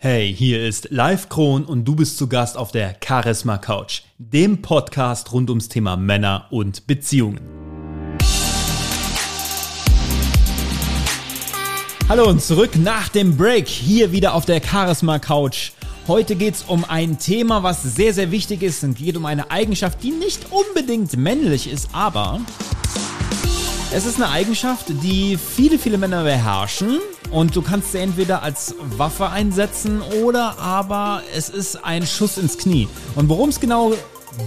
Hey, hier ist Live Kron und du bist zu Gast auf der Charisma Couch, dem Podcast rund ums Thema Männer und Beziehungen. Hallo und zurück nach dem Break, hier wieder auf der Charisma Couch. Heute geht es um ein Thema, was sehr, sehr wichtig ist und geht um eine Eigenschaft, die nicht unbedingt männlich ist, aber es ist eine Eigenschaft, die viele, viele Männer beherrschen und du kannst sie entweder als Waffe einsetzen oder aber es ist ein Schuss ins Knie. Und worum es genau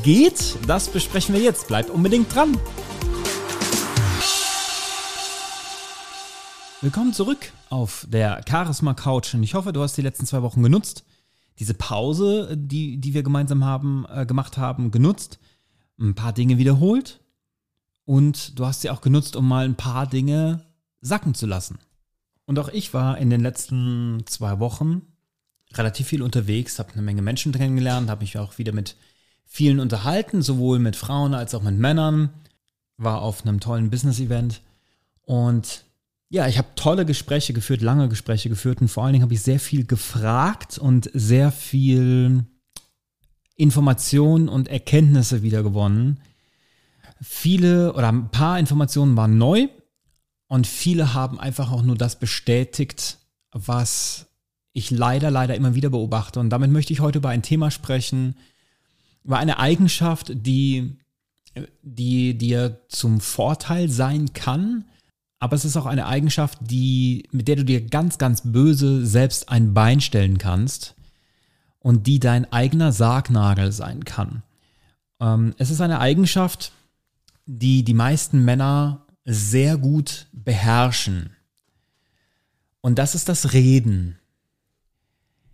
geht, das besprechen wir jetzt. Bleibt unbedingt dran. Willkommen zurück auf der Charisma Couch und ich hoffe, du hast die letzten zwei Wochen genutzt. Diese Pause, die, die wir gemeinsam haben, äh, gemacht haben, genutzt. Ein paar Dinge wiederholt. Und du hast sie auch genutzt, um mal ein paar Dinge sacken zu lassen. Und auch ich war in den letzten zwei Wochen relativ viel unterwegs, habe eine Menge Menschen kennengelernt, habe mich auch wieder mit vielen unterhalten, sowohl mit Frauen als auch mit Männern, war auf einem tollen Business-Event und ja, ich habe tolle Gespräche geführt, lange Gespräche geführt und vor allen Dingen habe ich sehr viel gefragt und sehr viel Informationen und Erkenntnisse wieder gewonnen. Viele oder ein paar Informationen waren neu, und viele haben einfach auch nur das bestätigt, was ich leider, leider immer wieder beobachte. Und damit möchte ich heute über ein Thema sprechen, über eine Eigenschaft, die, die dir zum Vorteil sein kann. Aber es ist auch eine Eigenschaft, die, mit der du dir ganz, ganz böse selbst ein Bein stellen kannst und die dein eigener Sargnagel sein kann. Ähm, es ist eine Eigenschaft, die die meisten Männer sehr gut beherrschen. Und das ist das Reden.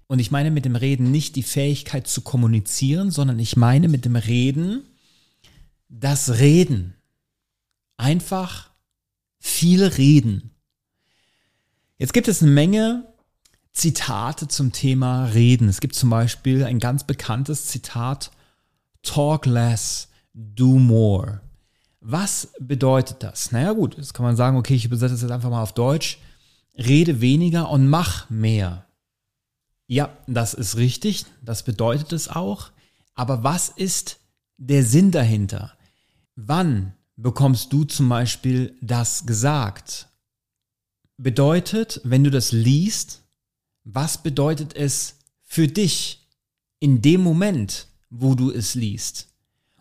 Und ich meine mit dem Reden nicht die Fähigkeit zu kommunizieren, sondern ich meine mit dem Reden das Reden. Einfach viel reden. Jetzt gibt es eine Menge Zitate zum Thema Reden. Es gibt zum Beispiel ein ganz bekanntes Zitat, Talk less, do more. Was bedeutet das? Naja gut, jetzt kann man sagen, okay, ich übersetze es jetzt einfach mal auf Deutsch. Rede weniger und mach mehr. Ja, das ist richtig, das bedeutet es auch. Aber was ist der Sinn dahinter? Wann bekommst du zum Beispiel das gesagt? Bedeutet, wenn du das liest, was bedeutet es für dich in dem Moment, wo du es liest?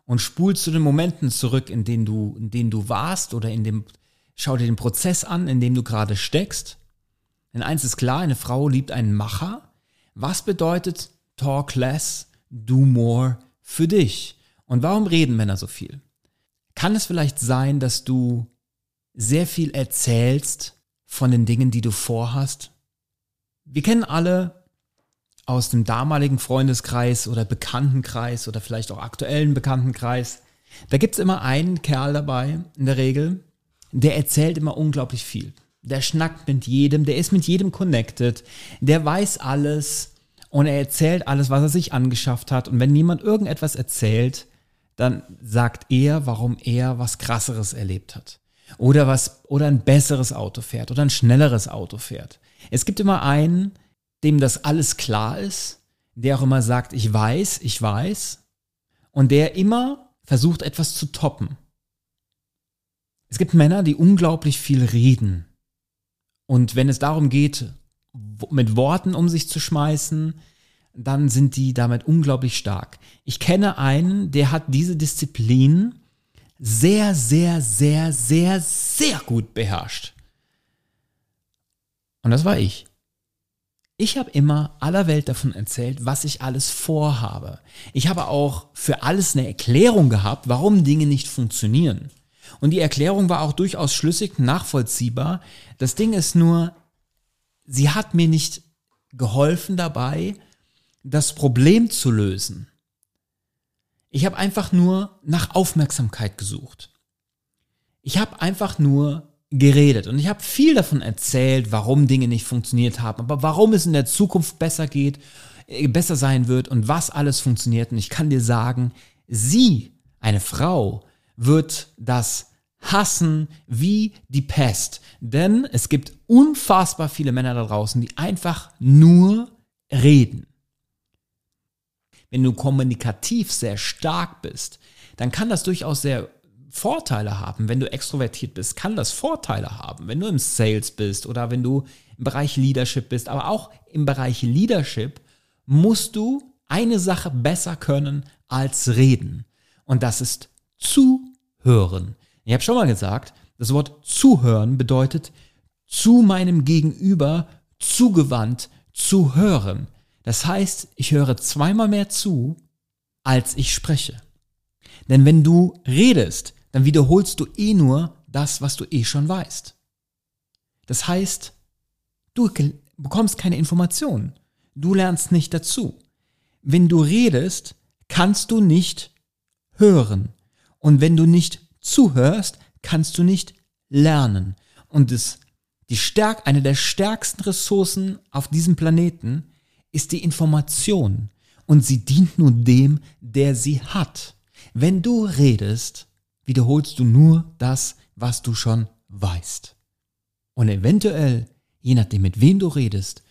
Und spul zu den Momenten zurück, in denen du, in denen du warst oder in dem, schau dir den Prozess an, in dem du gerade steckst. Denn eins ist klar, eine Frau liebt einen Macher. Was bedeutet talk less, do more für dich? Und warum reden Männer so viel? Kann es vielleicht sein, dass du sehr viel erzählst von den Dingen, die du vorhast? Wir kennen alle aus dem damaligen Freundeskreis oder Bekanntenkreis oder vielleicht auch aktuellen Bekanntenkreis. Da gibt's immer einen Kerl dabei, in der Regel, der erzählt immer unglaublich viel. Der schnackt mit jedem, der ist mit jedem connected, der weiß alles und er erzählt alles, was er sich angeschafft hat. Und wenn jemand irgendetwas erzählt, dann sagt er, warum er was krasseres erlebt hat. Oder was, oder ein besseres Auto fährt oder ein schnelleres Auto fährt. Es gibt immer einen, dem das alles klar ist, der auch immer sagt, ich weiß, ich weiß, und der immer versucht, etwas zu toppen. Es gibt Männer, die unglaublich viel reden. Und wenn es darum geht, mit Worten um sich zu schmeißen, dann sind die damit unglaublich stark. Ich kenne einen, der hat diese Disziplin sehr, sehr, sehr, sehr, sehr gut beherrscht. Und das war ich. Ich habe immer aller Welt davon erzählt, was ich alles vorhabe. Ich habe auch für alles eine Erklärung gehabt, warum Dinge nicht funktionieren. Und die Erklärung war auch durchaus schlüssig, nachvollziehbar. Das Ding ist nur, sie hat mir nicht geholfen dabei, das Problem zu lösen. Ich habe einfach nur nach Aufmerksamkeit gesucht. Ich habe einfach nur geredet und ich habe viel davon erzählt, warum Dinge nicht funktioniert haben, aber warum es in der Zukunft besser geht, äh, besser sein wird und was alles funktioniert. Und ich kann dir sagen, sie, eine Frau, wird das hassen wie die Pest. Denn es gibt unfassbar viele Männer da draußen, die einfach nur reden. Wenn du kommunikativ sehr stark bist, dann kann das durchaus sehr Vorteile haben. Wenn du extrovertiert bist, kann das Vorteile haben. Wenn du im Sales bist oder wenn du im Bereich Leadership bist, aber auch im Bereich Leadership musst du eine Sache besser können als reden. Und das ist zuhören. Ich habe schon mal gesagt, das Wort zuhören bedeutet zu meinem Gegenüber zugewandt zu hören. Das heißt, ich höre zweimal mehr zu, als ich spreche. Denn wenn du redest, dann wiederholst du eh nur das, was du eh schon weißt. Das heißt, du bekommst keine Informationen. Du lernst nicht dazu. Wenn du redest, kannst du nicht hören. Und wenn du nicht zuhörst, kannst du nicht lernen. Und das, die Stärk, eine der stärksten Ressourcen auf diesem Planeten ist die Information. Und sie dient nur dem, der sie hat. Wenn du redest, wiederholst du nur das, was du schon weißt. Und eventuell, je nachdem mit wem du redest,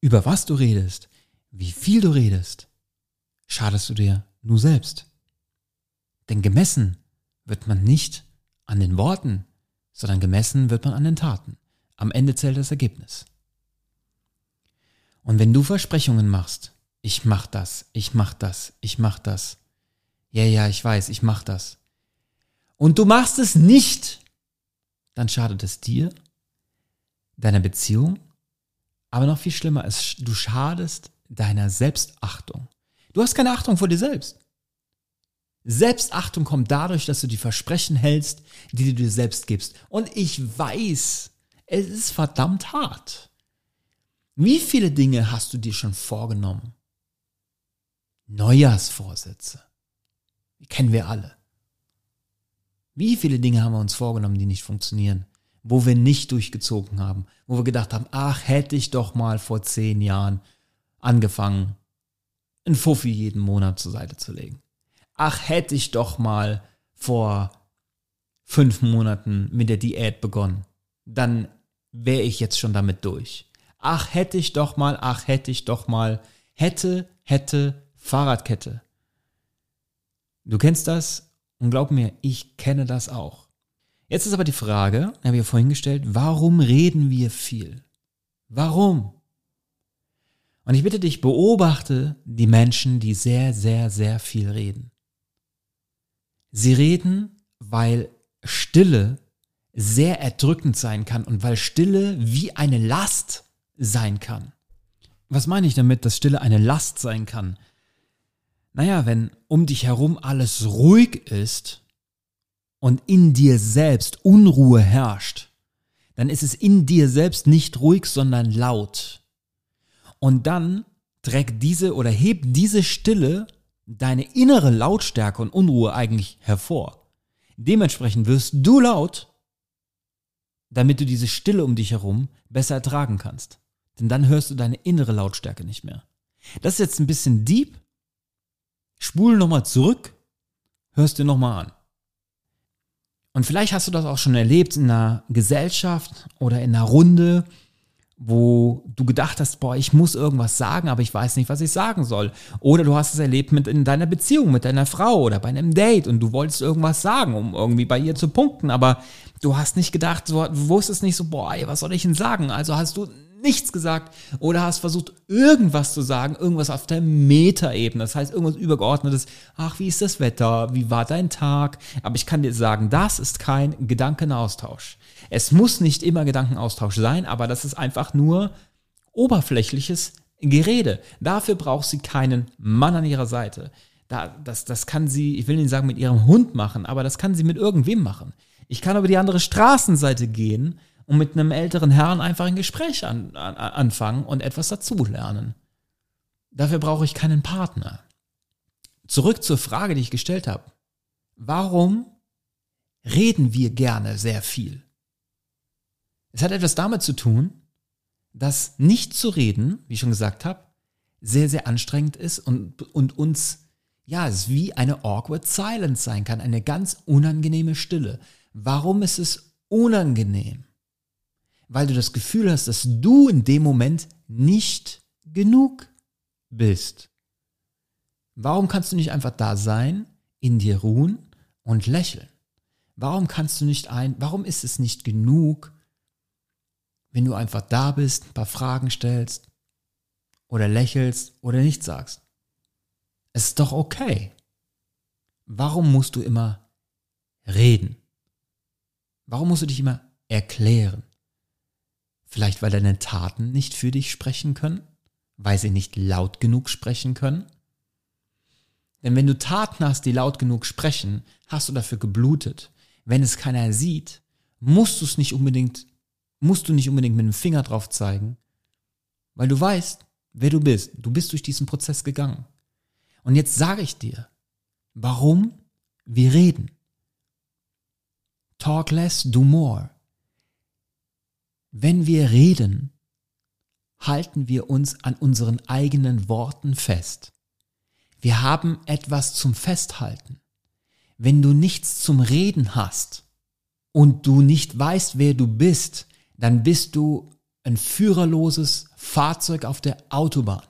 über was du redest, wie viel du redest, schadest du dir nur selbst. Denn gemessen wird man nicht an den Worten, sondern gemessen wird man an den Taten. Am Ende zählt das Ergebnis. Und wenn du Versprechungen machst, ich mach das, ich mach das, ich mach das, ja, ja, ich weiß, ich mach das, und du machst es nicht, dann schadet es dir, deiner Beziehung, aber noch viel schlimmer ist, du schadest deiner Selbstachtung. Du hast keine Achtung vor dir selbst. Selbstachtung kommt dadurch, dass du die Versprechen hältst, die du dir selbst gibst. Und ich weiß, es ist verdammt hart. Wie viele Dinge hast du dir schon vorgenommen? Neujahrsvorsätze. Die kennen wir alle. Wie viele Dinge haben wir uns vorgenommen, die nicht funktionieren? Wo wir nicht durchgezogen haben, wo wir gedacht haben, ach, hätte ich doch mal vor zehn Jahren angefangen, ein Fuffi jeden Monat zur Seite zu legen. Ach, hätte ich doch mal vor fünf Monaten mit der Diät begonnen. Dann wäre ich jetzt schon damit durch. Ach, hätte ich doch mal, ach, hätte ich doch mal, hätte, hätte, Fahrradkette. Du kennst das? Und glaub mir, ich kenne das auch. Jetzt ist aber die Frage, habe ich ja vorhin gestellt, warum reden wir viel? Warum? Und ich bitte dich, beobachte die Menschen, die sehr, sehr, sehr viel reden. Sie reden, weil Stille sehr erdrückend sein kann und weil Stille wie eine Last sein kann. Was meine ich damit, dass Stille eine Last sein kann? Naja, wenn um dich herum alles ruhig ist und in dir selbst Unruhe herrscht, dann ist es in dir selbst nicht ruhig, sondern laut. Und dann trägt diese oder hebt diese Stille deine innere Lautstärke und Unruhe eigentlich hervor. Dementsprechend wirst du laut, damit du diese Stille um dich herum besser ertragen kannst. Denn dann hörst du deine innere Lautstärke nicht mehr. Das ist jetzt ein bisschen deep, Spul nochmal zurück, hörst dir nochmal an. Und vielleicht hast du das auch schon erlebt in einer Gesellschaft oder in einer Runde, wo du gedacht hast, boah, ich muss irgendwas sagen, aber ich weiß nicht, was ich sagen soll. Oder du hast es erlebt mit in deiner Beziehung mit deiner Frau oder bei einem Date und du wolltest irgendwas sagen, um irgendwie bei ihr zu punkten, aber du hast nicht gedacht, du wusstest nicht so, boah, ey, was soll ich denn sagen? Also hast du nichts gesagt oder hast versucht, irgendwas zu sagen, irgendwas auf der Metaebene, das heißt irgendwas Übergeordnetes. Ach, wie ist das Wetter? Wie war dein Tag? Aber ich kann dir sagen, das ist kein Gedankenaustausch. Es muss nicht immer Gedankenaustausch sein, aber das ist einfach nur oberflächliches Gerede. Dafür braucht sie keinen Mann an ihrer Seite. Da, das, das kann sie, ich will nicht sagen mit ihrem Hund machen, aber das kann sie mit irgendwem machen. Ich kann über die andere Straßenseite gehen und mit einem älteren Herrn einfach ein Gespräch an, an, anfangen und etwas dazulernen. Dafür brauche ich keinen Partner. Zurück zur Frage, die ich gestellt habe. Warum reden wir gerne sehr viel? Es hat etwas damit zu tun, dass nicht zu reden, wie ich schon gesagt habe, sehr, sehr anstrengend ist und, und uns, ja, es wie eine awkward silence sein kann, eine ganz unangenehme Stille. Warum ist es unangenehm? Weil du das Gefühl hast, dass du in dem Moment nicht genug bist. Warum kannst du nicht einfach da sein, in dir ruhen und lächeln? Warum kannst du nicht ein, warum ist es nicht genug, wenn du einfach da bist, ein paar Fragen stellst oder lächelst oder nichts sagst? Es ist doch okay. Warum musst du immer reden? Warum musst du dich immer erklären? Vielleicht weil deine Taten nicht für dich sprechen können? Weil sie nicht laut genug sprechen können? Denn wenn du Taten hast, die laut genug sprechen, hast du dafür geblutet. Wenn es keiner sieht, musst du es nicht unbedingt, musst du nicht unbedingt mit dem Finger drauf zeigen, weil du weißt, wer du bist. Du bist durch diesen Prozess gegangen. Und jetzt sage ich dir, warum wir reden. Talk less, do more. Wenn wir reden, halten wir uns an unseren eigenen Worten fest. Wir haben etwas zum Festhalten. Wenn du nichts zum Reden hast und du nicht weißt, wer du bist, dann bist du ein führerloses Fahrzeug auf der Autobahn.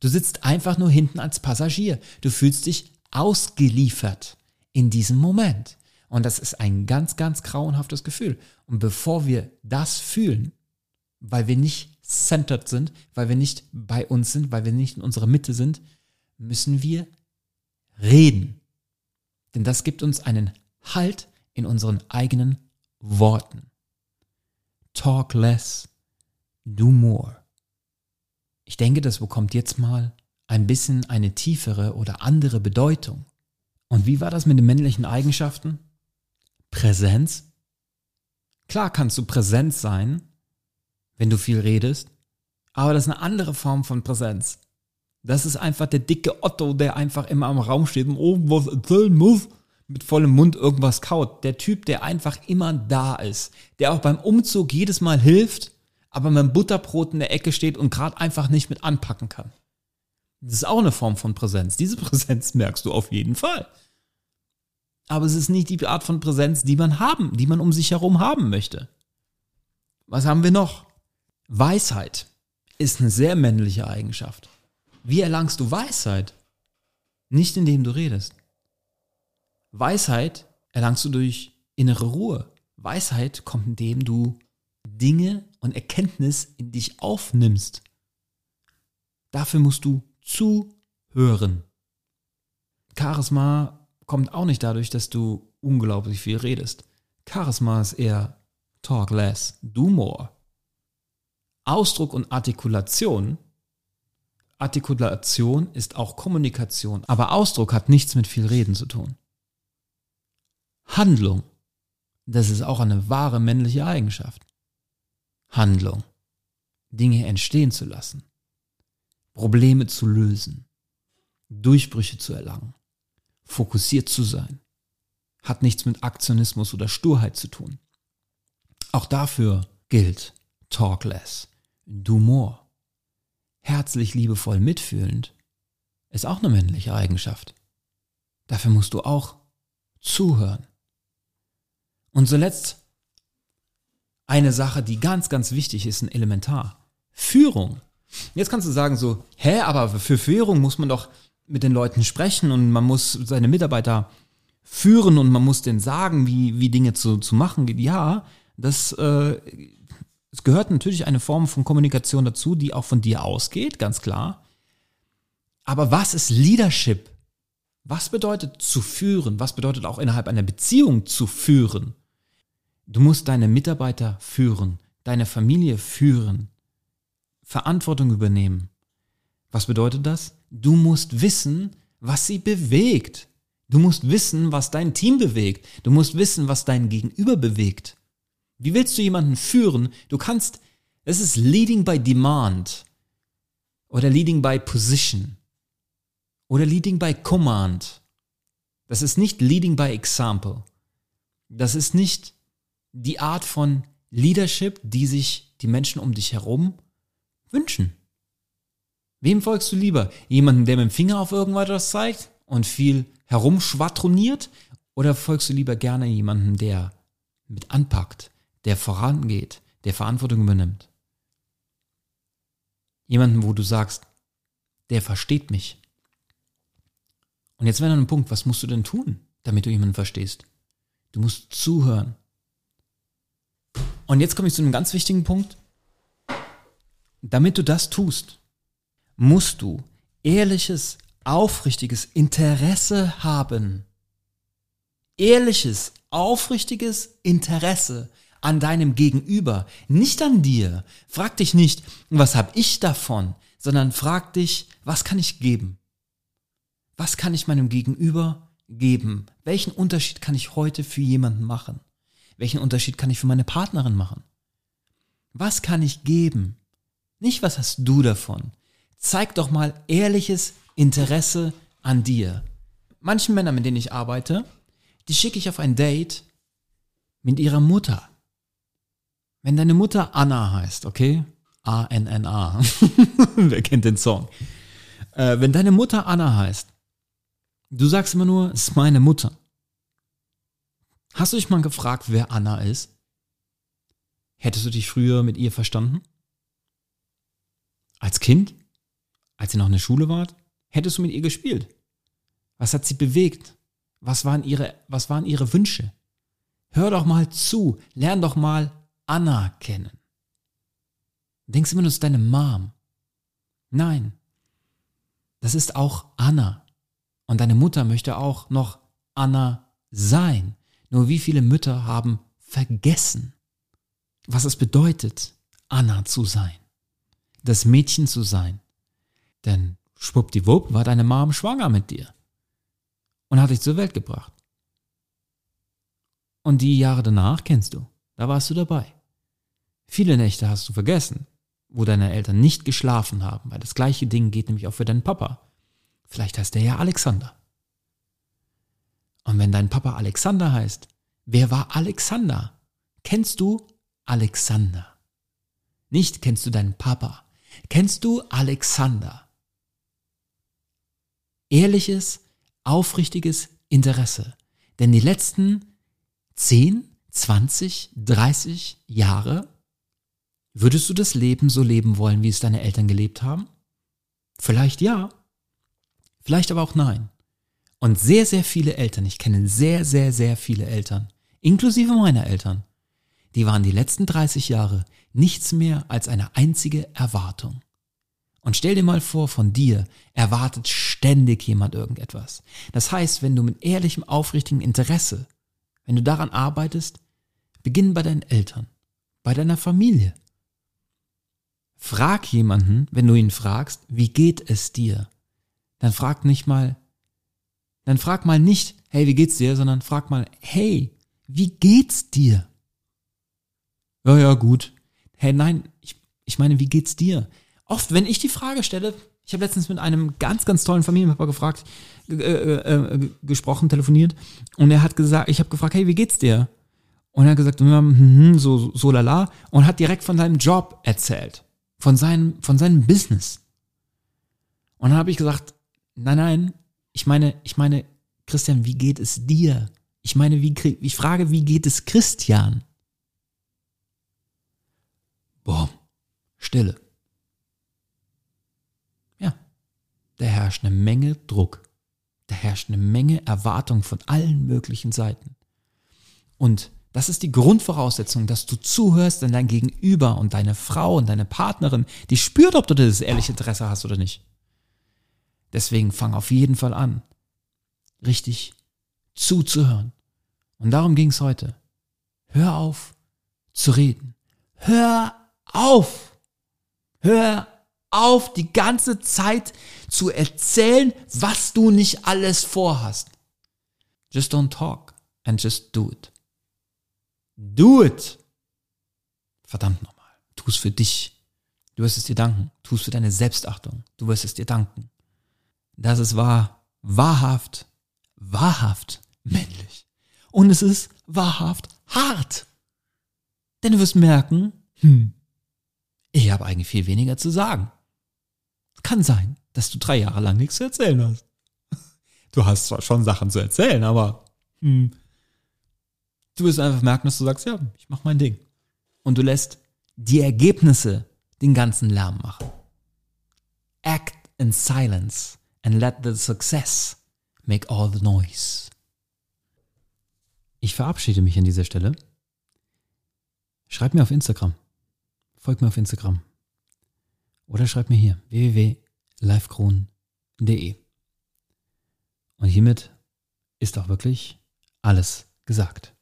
Du sitzt einfach nur hinten als Passagier. Du fühlst dich ausgeliefert in diesem Moment. Und das ist ein ganz, ganz grauenhaftes Gefühl. Und bevor wir das fühlen, weil wir nicht centered sind, weil wir nicht bei uns sind, weil wir nicht in unserer Mitte sind, müssen wir reden. Denn das gibt uns einen Halt in unseren eigenen Worten. Talk less, do more. Ich denke, das bekommt jetzt mal ein bisschen eine tiefere oder andere Bedeutung. Und wie war das mit den männlichen Eigenschaften? Präsenz? Klar kannst du präsent sein, wenn du viel redest, aber das ist eine andere Form von Präsenz. Das ist einfach der dicke Otto, der einfach immer am Raum steht und irgendwas erzählen muss, mit vollem Mund irgendwas kaut. Der Typ, der einfach immer da ist, der auch beim Umzug jedes Mal hilft, aber mit dem Butterbrot in der Ecke steht und gerade einfach nicht mit anpacken kann. Das ist auch eine Form von Präsenz. Diese Präsenz merkst du auf jeden Fall. Aber es ist nicht die Art von Präsenz, die man haben, die man um sich herum haben möchte. Was haben wir noch? Weisheit ist eine sehr männliche Eigenschaft. Wie erlangst du Weisheit? Nicht indem du redest. Weisheit erlangst du durch innere Ruhe. Weisheit kommt, indem du Dinge und Erkenntnis in dich aufnimmst. Dafür musst du zuhören. Charisma kommt auch nicht dadurch, dass du unglaublich viel redest. Charisma ist eher talk less, do more. Ausdruck und Artikulation. Artikulation ist auch Kommunikation, aber Ausdruck hat nichts mit viel Reden zu tun. Handlung, das ist auch eine wahre männliche Eigenschaft. Handlung. Dinge entstehen zu lassen. Probleme zu lösen. Durchbrüche zu erlangen. Fokussiert zu sein. Hat nichts mit Aktionismus oder Sturheit zu tun. Auch dafür gilt talk less, do more. Herzlich liebevoll mitfühlend ist auch eine männliche Eigenschaft. Dafür musst du auch zuhören. Und zuletzt eine Sache, die ganz, ganz wichtig ist, ein Elementar. Führung. Jetzt kannst du sagen so, hä, aber für Führung muss man doch mit den Leuten sprechen und man muss seine Mitarbeiter führen und man muss denen sagen, wie, wie Dinge zu, zu machen. Ja, das äh, es gehört natürlich eine Form von Kommunikation dazu, die auch von dir ausgeht, ganz klar. Aber was ist Leadership? Was bedeutet zu führen? Was bedeutet auch innerhalb einer Beziehung zu führen? Du musst deine Mitarbeiter führen, deine Familie führen, Verantwortung übernehmen. Was bedeutet das? Du musst wissen, was sie bewegt. Du musst wissen, was dein Team bewegt. Du musst wissen, was dein Gegenüber bewegt. Wie willst du jemanden führen? Du kannst, es ist leading by demand oder leading by position oder leading by command. Das ist nicht leading by example. Das ist nicht die Art von Leadership, die sich die Menschen um dich herum wünschen. Wem folgst du lieber? Jemanden, der mit dem Finger auf irgendwas zeigt und viel herumschwadroniert? Oder folgst du lieber gerne jemanden, der mit anpackt, der vorangeht, der Verantwortung übernimmt? Jemanden, wo du sagst, der versteht mich. Und jetzt wäre dann ein Punkt, was musst du denn tun, damit du jemanden verstehst? Du musst zuhören. Und jetzt komme ich zu einem ganz wichtigen Punkt. Damit du das tust, musst du ehrliches, aufrichtiges Interesse haben. Ehrliches, aufrichtiges Interesse an deinem Gegenüber, nicht an dir. Frag dich nicht, was habe ich davon, sondern frag dich, was kann ich geben? Was kann ich meinem Gegenüber geben? Welchen Unterschied kann ich heute für jemanden machen? Welchen Unterschied kann ich für meine Partnerin machen? Was kann ich geben? Nicht, was hast du davon? Zeig doch mal ehrliches Interesse an dir. Manchen Männern, mit denen ich arbeite, die schicke ich auf ein Date mit ihrer Mutter. Wenn deine Mutter Anna heißt, okay? A-N-N-A. Wer kennt den Song? Äh, wenn deine Mutter Anna heißt, du sagst immer nur, es ist meine Mutter. Hast du dich mal gefragt, wer Anna ist? Hättest du dich früher mit ihr verstanden? Als Kind? Als ihr noch in der Schule wart? Hättest du mit ihr gespielt? Was hat sie bewegt? Was waren ihre, was waren ihre Wünsche? Hör doch mal zu, lern doch mal Anna kennen. Denkst immer nur, das ist deine Mom. Nein, das ist auch Anna. Und deine Mutter möchte auch noch Anna sein. Nur wie viele Mütter haben vergessen, was es bedeutet, Anna zu sein, das Mädchen zu sein. Denn schwuppdiwupp war deine Mom schwanger mit dir und hat dich zur Welt gebracht. Und die Jahre danach kennst du, da warst du dabei. Viele Nächte hast du vergessen, wo deine Eltern nicht geschlafen haben, weil das gleiche Ding geht nämlich auch für deinen Papa. Vielleicht heißt der ja Alexander. Und wenn dein Papa Alexander heißt, wer war Alexander? Kennst du Alexander? Nicht kennst du deinen Papa. Kennst du Alexander? Ehrliches, aufrichtiges Interesse. Denn die letzten 10, 20, 30 Jahre Würdest du das Leben so leben wollen, wie es deine Eltern gelebt haben? Vielleicht ja, vielleicht aber auch nein. Und sehr, sehr viele Eltern, ich kenne sehr, sehr, sehr viele Eltern, inklusive meiner Eltern, die waren die letzten 30 Jahre nichts mehr als eine einzige Erwartung. Und stell dir mal vor, von dir erwartet ständig jemand irgendetwas. Das heißt, wenn du mit ehrlichem, aufrichtigem Interesse, wenn du daran arbeitest, beginn bei deinen Eltern, bei deiner Familie, Frag jemanden, wenn du ihn fragst, wie geht es dir? Dann frag nicht mal, dann frag mal nicht, hey, wie geht's dir, sondern frag mal, hey, wie geht's dir? Ja, ja, gut. Hey, nein, ich, ich meine, wie geht's dir? Oft, wenn ich die Frage stelle, ich habe letztens mit einem ganz, ganz tollen Familienpapa gefragt, äh, äh, äh, gesprochen, telefoniert, und er hat gesagt, ich habe gefragt, hey, wie geht's dir? Und er hat gesagt, hm, so, so lala, und hat direkt von seinem Job erzählt von seinem, von seinem Business. Und dann habe ich gesagt, nein, nein, ich meine, ich meine, Christian, wie geht es dir? Ich meine, wie, ich frage, wie geht es Christian? Boah, Stille. Ja, da herrscht eine Menge Druck. Da herrscht eine Menge Erwartung von allen möglichen Seiten. Und das ist die Grundvoraussetzung, dass du zuhörst, denn dein Gegenüber und deine Frau und deine Partnerin, die spürt, ob du das ehrliche Interesse hast oder nicht. Deswegen fang auf jeden Fall an, richtig zuzuhören. Und darum ging es heute. Hör auf zu reden. Hör auf. Hör auf, die ganze Zeit zu erzählen, was du nicht alles vorhast. Just don't talk and just do it. Do it. Verdammt nochmal. Tu es für dich. Du wirst es dir danken. Tu es für deine Selbstachtung. Du wirst es dir danken. Das ist wahr, wahrhaft, wahrhaft männlich. Und es ist wahrhaft hart. Denn du wirst merken, hm, ich habe eigentlich viel weniger zu sagen. Kann sein, dass du drei Jahre lang nichts zu erzählen hast. Du hast zwar schon Sachen zu erzählen, aber hm, Du wirst einfach merken, dass du sagst, ja, ich mach mein Ding. Und du lässt die Ergebnisse den ganzen Lärm machen. in silence and let the success make all the noise. Ich verabschiede mich an dieser Stelle. Schreib mir auf Instagram. Folgt mir auf Instagram. Oder schreib mir hier www.livekron.de. Und hiermit ist auch wirklich alles gesagt.